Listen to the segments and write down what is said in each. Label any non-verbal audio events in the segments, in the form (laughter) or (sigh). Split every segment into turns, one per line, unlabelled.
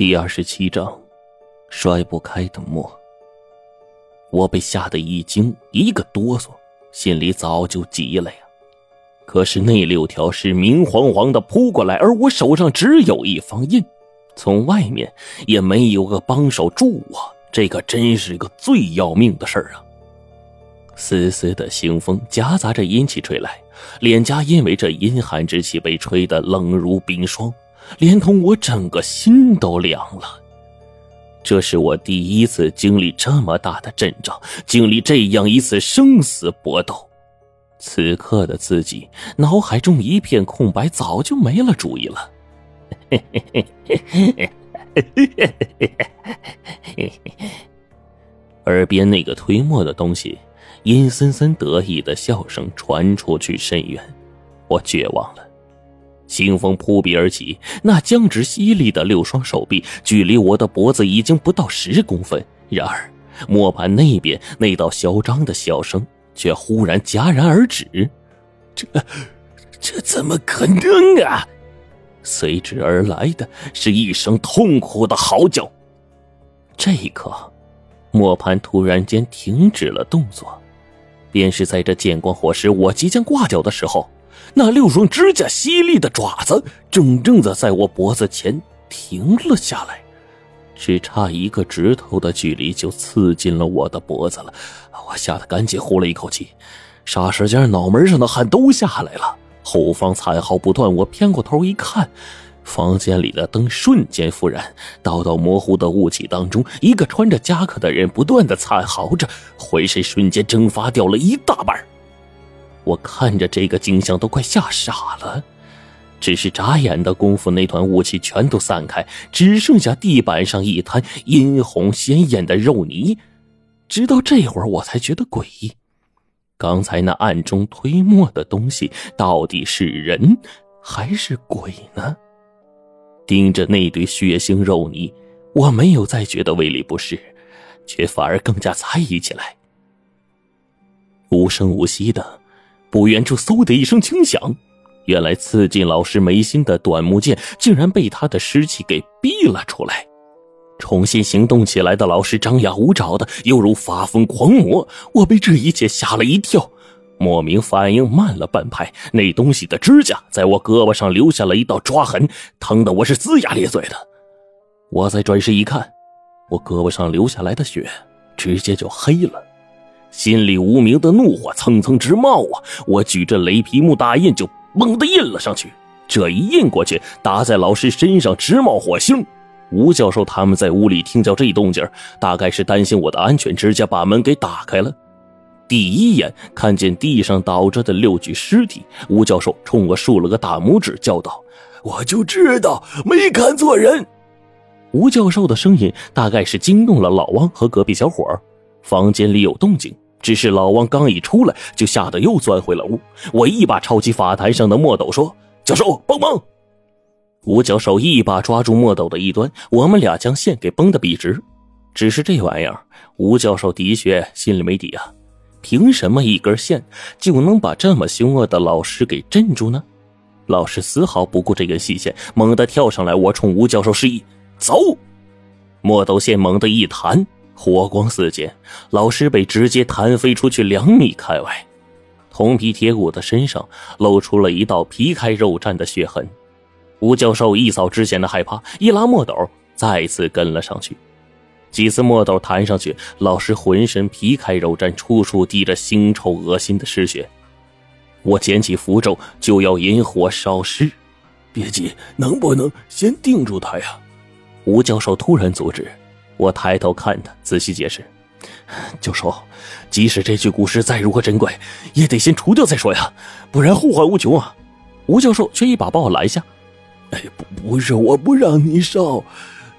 第二十七章，摔不开的墨。我被吓得一惊，一个哆嗦，心里早就急了呀。可是那六条尸明晃晃的扑过来，而我手上只有一方印，从外面也没有个帮手助我，这可真是个最要命的事儿啊！丝丝的腥风夹杂着阴气吹来，脸颊因为这阴寒之气被吹得冷如冰霜。连同我整个心都凉了。这是我第一次经历这么大的阵仗，经历这样一次生死搏斗。此刻的自己脑海中一片空白，早就没了主意了。(laughs) 耳边那个推磨的东西，阴森森得意的笑声传出去甚远，我绝望了。清风扑鼻而起，那僵直犀利的六双手臂距离我的脖子已经不到十公分。然而，磨盘那边那道嚣张的笑声却忽然戛然而止。这，这怎么可能啊！随之而来的是一声痛苦的嚎叫。这一刻，磨盘突然间停止了动作，便是在这剑光火石我即将挂掉的时候。那六双指甲犀利的爪子，正正的在我脖子前停了下来，只差一个指头的距离就刺进了我的脖子了。我吓得赶紧呼了一口气，霎时间脑门上的汗都下来了。后方惨嚎不断，我偏过头一看，房间里的灯瞬间复燃，道道模糊的雾气当中，一个穿着夹克的人不断的惨嚎着，浑身瞬间蒸发掉了一大半。我看着这个景象都快吓傻了，只是眨眼的功夫，那团雾气全都散开，只剩下地板上一滩殷红鲜艳的肉泥。直到这会儿，我才觉得诡异，刚才那暗中推磨的东西到底是人还是鬼呢？盯着那堆血腥肉泥，我没有再觉得胃里不适，却反而更加猜疑起来。无声无息的。不远处，嗖的一声轻响，原来刺进老师眉心的短木剑竟然被他的尸气给逼了出来。重新行动起来的老师张牙舞爪的，犹如发疯狂魔。我被这一切吓了一跳，莫名反应慢了半拍。那东西的指甲在我胳膊上留下了一道抓痕，疼得我是龇牙咧嘴的。我再转身一看，我胳膊上留下来的血直接就黑了。心里无名的怒火蹭蹭直冒啊！我举着雷皮木大印就猛地印了上去，这一印过去，打在老师身上直冒火星。吴教授他们在屋里听到这动静，大概是担心我的安全，直接把门给打开了。第一眼看见地上倒着的六具尸体，吴教授冲我竖了个大拇指，叫道：“
我就知道没看错人。”
吴教授的声音大概是惊动了老王和隔壁小伙房间里有动静，只是老王刚一出来，就吓得又钻回了屋。我一把抄起法坛上的墨斗，说：“教授，帮忙！”吴教授一把抓住墨斗的一端，我们俩将线给绷得笔直。只是这玩意儿，吴教授的确心里没底啊！凭什么一根线就能把这么凶恶的老师给镇住呢？老师丝毫不顾这根细线，猛地跳上来，我冲吴教授示意：“走！”墨斗线猛地一弹。火光四溅，老师被直接弹飞出去两米开外，铜皮铁骨的身上露出了一道皮开肉绽的血痕。吴教授一扫之前的害怕，一拉墨斗，再次跟了上去。几次墨斗弹上去，老师浑身皮开肉绽，处处滴着腥臭恶心的尸血。我捡起符咒就要引火烧尸，
别急，能不能先定住他呀？
吴教授突然阻止。我抬头看他，仔细解释：“教授，即使这具古尸再如何珍贵，也得先除掉再说呀，不然后患无穷啊！”吴教授却一把把我拦下：“
哎，不，不是我不让你烧，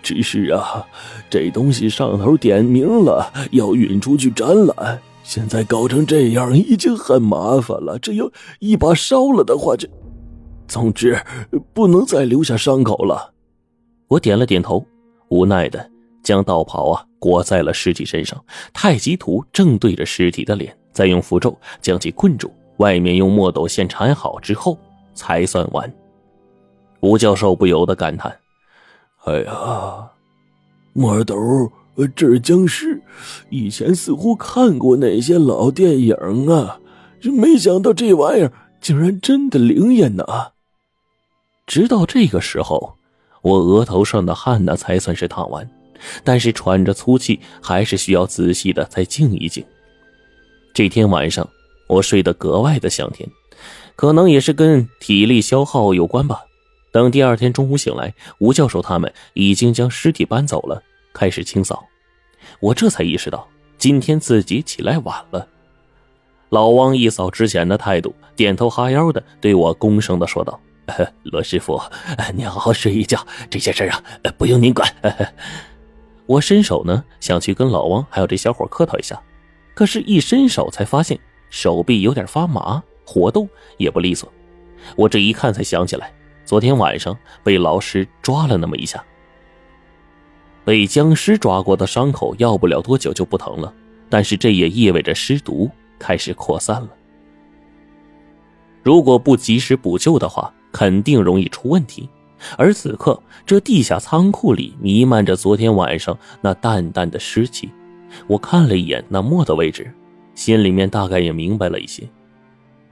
只是啊，这东西上头点名了要运出去展览，现在搞成这样已经很麻烦了，这要一把烧了的话，这……总之不能再留下伤口了。”
我点了点头，无奈的。将道袍啊裹在了尸体身上，太极图正对着尸体的脸，再用符咒将其困住，外面用墨斗线缠好之后才算完。吴教授不由得感叹：“
哎呀，墨斗，这是僵尸。以前似乎看过那些老电影啊，没想到这玩意儿竟然真的灵验呢。
直到这个时候，我额头上的汗呢才算是淌完，但是喘着粗气，还是需要仔细的再静一静。这天晚上，我睡得格外的香甜，可能也是跟体力消耗有关吧。等第二天中午醒来，吴教授他们已经将尸体搬走了，开始清扫。我这才意识到今天自己起来晚了。老汪一扫之前的态度，点头哈腰的对我恭声的说道：“罗师傅，您好好睡一觉，这些事啊，不用您管。”我伸手呢，想去跟老汪还有这小伙客套一下，可是，一伸手才发现手臂有点发麻，活动也不利索。我这一看才想起来。昨天晚上被老师抓了那么一下，被僵尸抓过的伤口要不了多久就不疼了，但是这也意味着尸毒开始扩散了。如果不及时补救的话，肯定容易出问题。而此刻，这地下仓库里弥漫着昨天晚上那淡淡的湿气。我看了一眼那墨的位置，心里面大概也明白了一些。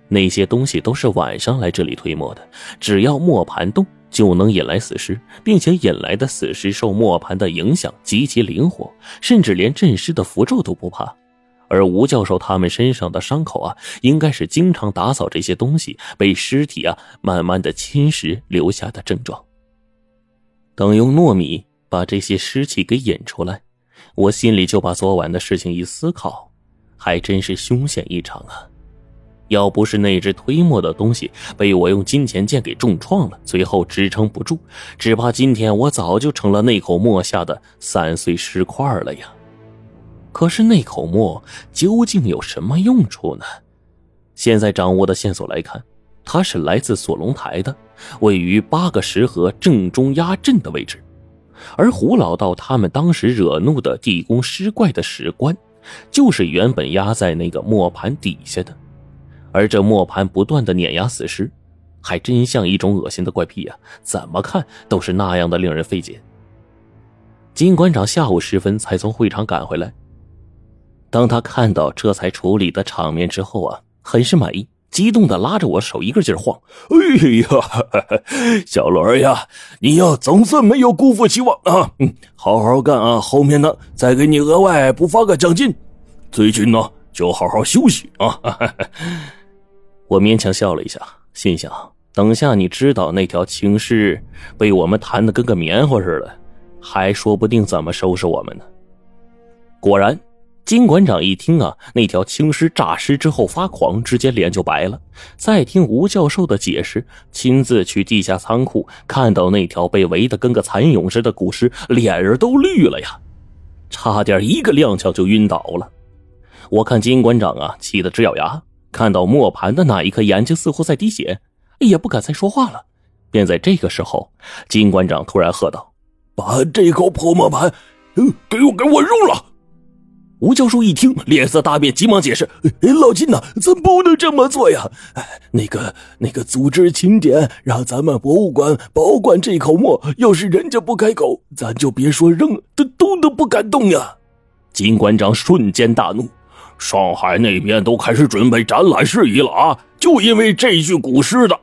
那些东西都是晚上来这里推磨的，只要磨盘动，就能引来死尸，并且引来的死尸受磨盘的影响极其灵活，甚至连镇尸的符咒都不怕。而吴教授他们身上的伤口啊，应该是经常打扫这些东西被尸体啊慢慢的侵蚀留下的症状。等用糯米把这些湿气给引出来，我心里就把昨晚的事情一思考，还真是凶险异常啊。要不是那只推磨的东西被我用金钱剑给重创了，最后支撑不住，只怕今天我早就成了那口磨下的散碎尸块了呀！可是那口磨究竟有什么用处呢？现在掌握的线索来看，它是来自锁龙台的，位于八个石河正中压阵的位置，而胡老道他们当时惹怒的地宫尸怪的石棺，就是原本压在那个磨盘底下的。而这磨盘不断的碾压死尸，还真像一种恶心的怪癖呀！怎么看都是那样的令人费解。金馆长下午时分才从会场赶回来，当他看到这才处理的场面之后啊，很是满意，激动的拉着我手一个劲儿晃：“
哎呀，(laughs) 小罗呀，你呀总算没有辜负期望啊！好好干啊，后面呢再给你额外补发个奖金。最近呢就好好休息啊！” (laughs)
我勉强笑了一下，心想：等下你知道那条青尸被我们弹的跟个棉花似的，还说不定怎么收拾我们呢。果然，金馆长一听啊，那条青尸诈尸之后发狂，直接脸就白了。再听吴教授的解释，亲自去地下仓库看到那条被围得跟个蚕蛹似的古尸，脸儿都绿了呀，差点一个踉跄就晕倒了。我看金馆长啊，气得直咬牙。看到磨盘的那一刻，眼睛似乎在滴血，也不敢再说话了。便在这个时候，金馆长突然喝道：“
把这口破磨盘，嗯，给我给我扔了！”
吴教授一听，脸色大变，急忙解释：“
老金呐，咱不能这么做呀！哎那个那个组织请点，让咱们博物馆保管这口墨。要是人家不开口，咱就别说扔，都动都不敢动呀！”
金馆长瞬间大怒。
上海那边都开始准备展览事宜了啊！就因为这具古尸的，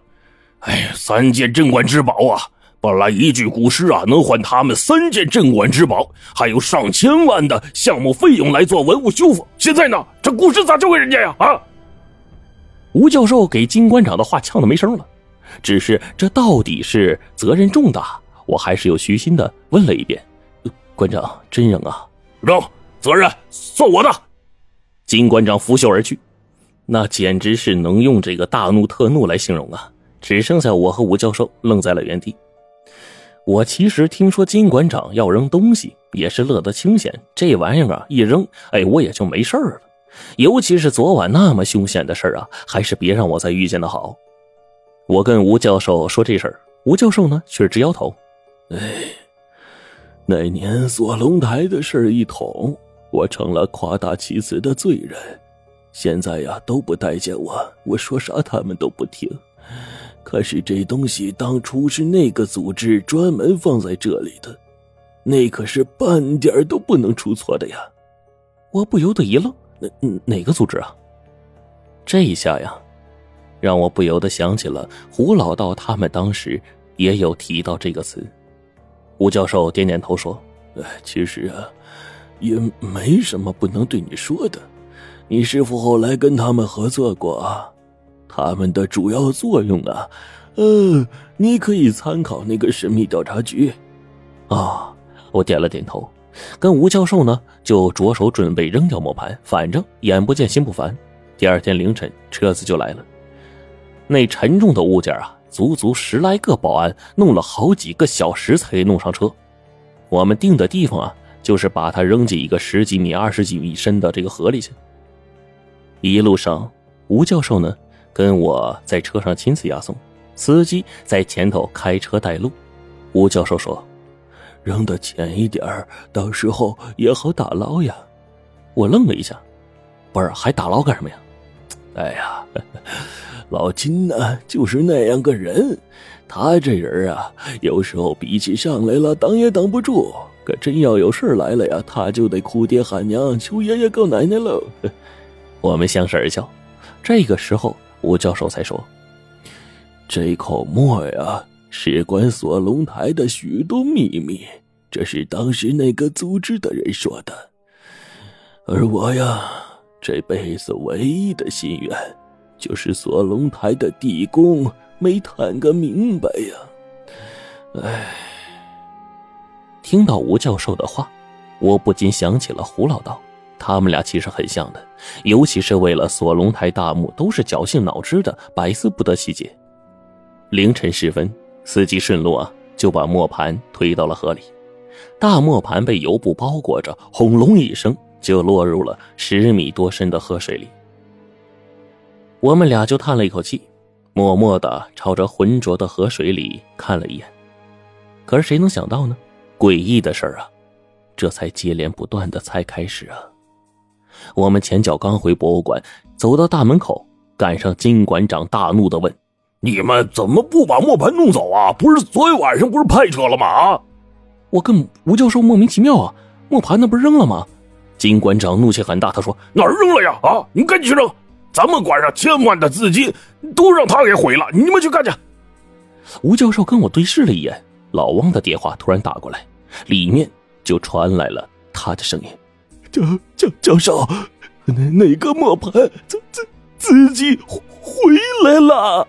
哎，三件镇馆之宝啊！本来一具古尸啊，能换他们三件镇馆之宝，还有上千万的项目费用来做文物修复。现在呢，这古尸咋交给人家呀？啊！
吴教授给金馆长的话呛得没声了。只是这到底是责任重大，我还是有虚心的问了一遍：“馆长，真扔啊？”
扔，责任算我的。
金馆长拂袖而去，那简直是能用这个大怒特怒来形容啊！只剩下我和吴教授愣在了原地。我其实听说金馆长要扔东西，也是乐得清闲。这玩意儿啊，一扔，哎，我也就没事儿了。尤其是昨晚那么凶险的事儿啊，还是别让我再遇见的好。我跟吴教授说这事儿，吴教授呢却直摇头。
哎，那年锁龙台的事一捅。我成了夸大其词的罪人，现在呀都不待见我，我说啥他们都不听。可是这东西当初是那个组织专门放在这里的，那可是半点都不能出错的呀！
我不由得一愣，哪哪个组织啊？这一下呀，让我不由得想起了胡老道他们当时也有提到这个词。吴教授点点头说：“
哎，其实啊，也没什么不能对你说的。你师傅后来跟他们合作过啊，他们的主要作用啊，呃，你可以参考那个神秘调查局。”
啊。我点了点头，跟吴教授呢就着手准备扔掉磨盘，反正眼不见心不烦。第二天凌晨，车子就来了。那沉重的物件啊，足足十来个保安弄了好几个小时才弄上车。我们定的地方啊，就是把它扔进一个十几米、二十几米深的这个河里去。一路上，吴教授呢跟我在车上亲自押送，司机在前头开车带路。吴教授说。
扔的浅一点到时候也好打捞呀。
我愣了一下，不是还打捞干什么呀？
哎呀，(laughs) 老金呢，就是那样个人。他这人啊，有时候脾气上来了，挡也挡不住。可真要有事来了呀，他就得哭爹喊娘，求爷爷告奶奶喽。(laughs)
我们相视而笑。这个时候，吴教授才说：“
这口沫呀。”事关锁龙台的许多秘密，这是当时那个组织的人说的。而我呀，这辈子唯一的心愿，就是锁龙台的地宫没探个明白呀。唉，
听到吴教授的话，我不禁想起了胡老道，他们俩其实很像的，尤其是为了锁龙台大墓，都是绞尽脑汁的，百思不得其解。凌晨时分。司机顺路啊，就把磨盘推到了河里。大磨盘被油布包裹着，轰隆一声就落入了十米多深的河水里。我们俩就叹了一口气，默默的朝着浑浊的河水里看了一眼。可是谁能想到呢？诡异的事儿啊，这才接连不断的才开始啊！我们前脚刚回博物馆，走到大门口，赶上金馆长大怒的问。
你们怎么不把磨盘弄走啊？不是昨天晚上不是派车了吗？啊！
我跟吴教授莫名其妙啊，磨盘那不是扔了吗？金馆长怒气很大，他说：“
哪儿扔了呀？啊！你赶紧去扔！咱们馆上千万的资金都让他给毁了，你们去干去。”
吴教授跟我对视了一眼，老汪的电话突然打过来，里面就传来了他的声音：“
教教教授，那那个磨盘自自自己回来了。”